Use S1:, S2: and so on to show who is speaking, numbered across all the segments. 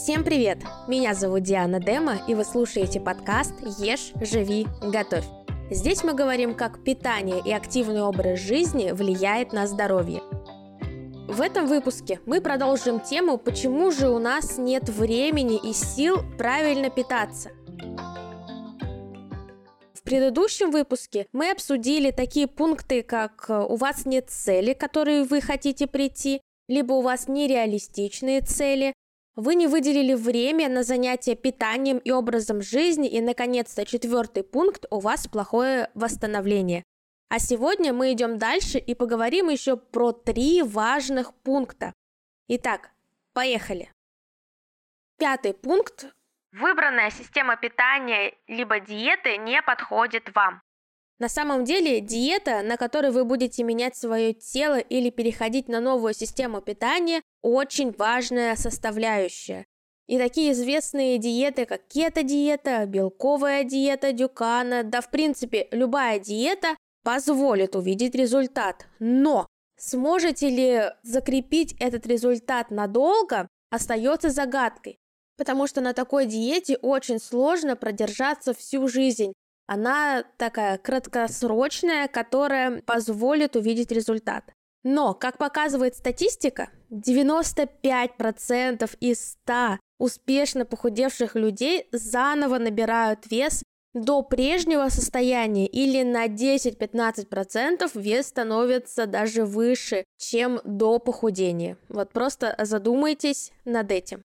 S1: Всем привет! Меня зовут Диана Дема, и вы слушаете подкаст «Ешь, живи, готовь». Здесь мы говорим, как питание и активный образ жизни влияет на здоровье. В этом выпуске мы продолжим тему, почему же у нас нет времени и сил правильно питаться. В предыдущем выпуске мы обсудили такие пункты, как у вас нет цели, к которой вы хотите прийти, либо у вас нереалистичные цели, вы не выделили время на занятия питанием и образом жизни, и, наконец-то, четвертый пункт – у вас плохое восстановление. А сегодня мы идем дальше и поговорим еще про три важных пункта. Итак, поехали. Пятый пункт. Выбранная система питания либо диеты не подходит вам. На самом деле диета, на которой вы будете менять свое тело или переходить на новую систему питания, очень важная составляющая. И такие известные диеты, как кето-диета, белковая диета Дюкана, да в принципе любая диета позволит увидеть результат. Но сможете ли закрепить этот результат надолго, остается загадкой. Потому что на такой диете очень сложно продержаться всю жизнь. Она такая краткосрочная, которая позволит увидеть результат. Но, как показывает статистика, 95% из 100 успешно похудевших людей заново набирают вес до прежнего состояния или на 10-15% вес становится даже выше, чем до похудения. Вот просто задумайтесь над этим.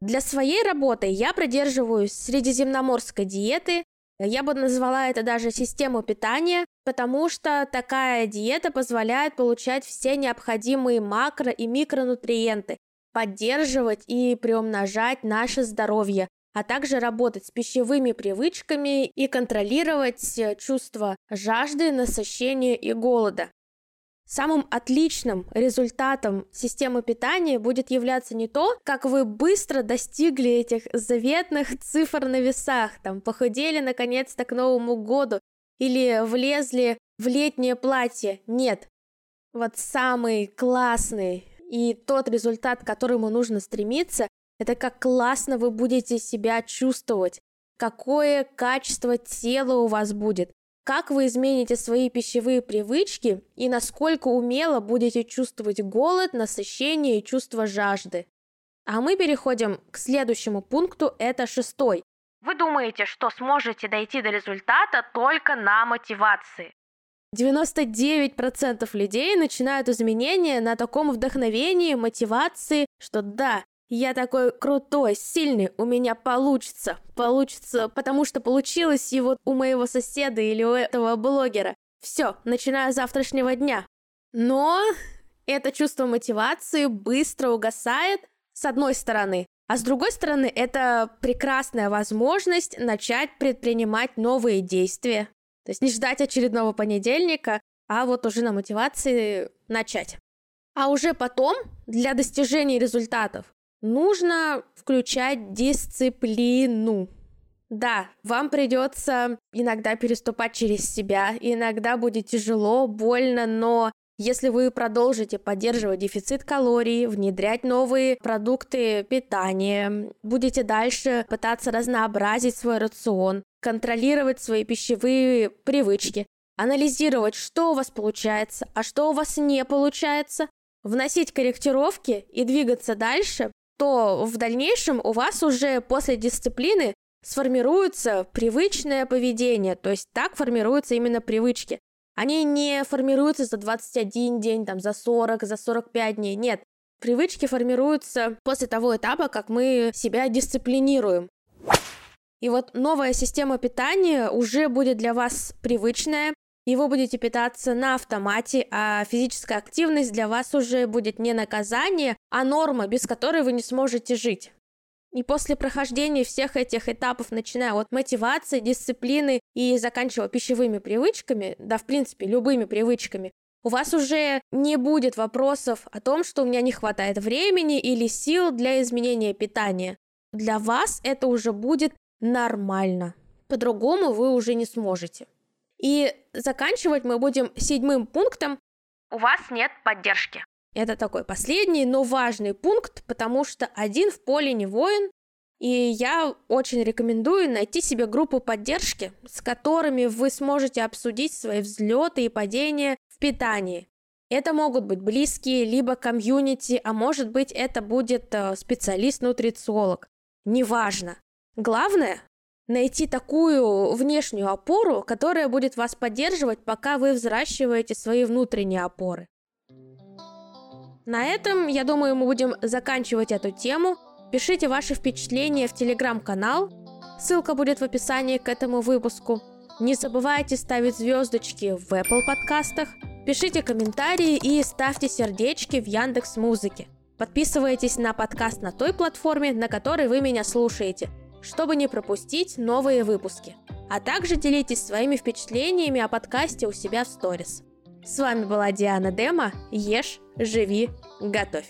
S1: Для своей работы я придерживаюсь средиземноморской диеты, я бы назвала это даже систему питания, потому что такая диета позволяет получать все необходимые макро- и микронутриенты, поддерживать и приумножать наше здоровье, а также работать с пищевыми привычками и контролировать чувство жажды, насыщения и голода. Самым отличным результатом системы питания будет являться не то, как вы быстро достигли этих заветных цифр на весах, там похудели наконец-то к Новому году или влезли в летнее платье. Нет. Вот самый классный и тот результат, к которому нужно стремиться, это как классно вы будете себя чувствовать, какое качество тела у вас будет, как вы измените свои пищевые привычки и насколько умело будете чувствовать голод, насыщение и чувство жажды. А мы переходим к следующему пункту, это шестой. Вы думаете, что сможете дойти до результата только на мотивации. 99% людей начинают изменения на таком вдохновении, мотивации, что да, я такой крутой, сильный, у меня получится. Получится, потому что получилось вот у моего соседа или у этого блогера. Все, начиная с завтрашнего дня. Но это чувство мотивации быстро угасает, с одной стороны. А с другой стороны, это прекрасная возможность начать предпринимать новые действия. То есть не ждать очередного понедельника, а вот уже на мотивации начать. А уже потом, для достижения результатов, нужно включать дисциплину. Да, вам придется иногда переступать через себя, иногда будет тяжело, больно, но если вы продолжите поддерживать дефицит калорий, внедрять новые продукты питания, будете дальше пытаться разнообразить свой рацион, контролировать свои пищевые привычки, анализировать, что у вас получается, а что у вас не получается, вносить корректировки и двигаться дальше, то в дальнейшем у вас уже после дисциплины сформируется привычное поведение, то есть так формируются именно привычки. Они не формируются за 21 день, там, за 40, за 45 дней, нет. Привычки формируются после того этапа, как мы себя дисциплинируем. И вот новая система питания уже будет для вас привычная, и вы будете питаться на автомате, а физическая активность для вас уже будет не наказание, а норма, без которой вы не сможете жить. И после прохождения всех этих этапов, начиная от мотивации, дисциплины и заканчивая пищевыми привычками, да, в принципе, любыми привычками, у вас уже не будет вопросов о том, что у меня не хватает времени или сил для изменения питания. Для вас это уже будет нормально. По-другому вы уже не сможете. И заканчивать мы будем седьмым пунктом «У вас нет поддержки». Это такой последний, но важный пункт, потому что один в поле не воин, и я очень рекомендую найти себе группу поддержки, с которыми вы сможете обсудить свои взлеты и падения в питании. Это могут быть близкие, либо комьюнити, а может быть это будет э, специалист-нутрициолог. Неважно. Главное найти такую внешнюю опору, которая будет вас поддерживать, пока вы взращиваете свои внутренние опоры. На этом, я думаю, мы будем заканчивать эту тему. Пишите ваши впечатления в телеграм-канал. Ссылка будет в описании к этому выпуску. Не забывайте ставить звездочки в Apple подкастах. Пишите комментарии и ставьте сердечки в Яндекс Музыке. Подписывайтесь на подкаст на той платформе, на которой вы меня слушаете, чтобы не пропустить новые выпуски. А также делитесь своими впечатлениями о подкасте у себя в сторис. С вами была Диана Дема. Ешь, живи, готовь.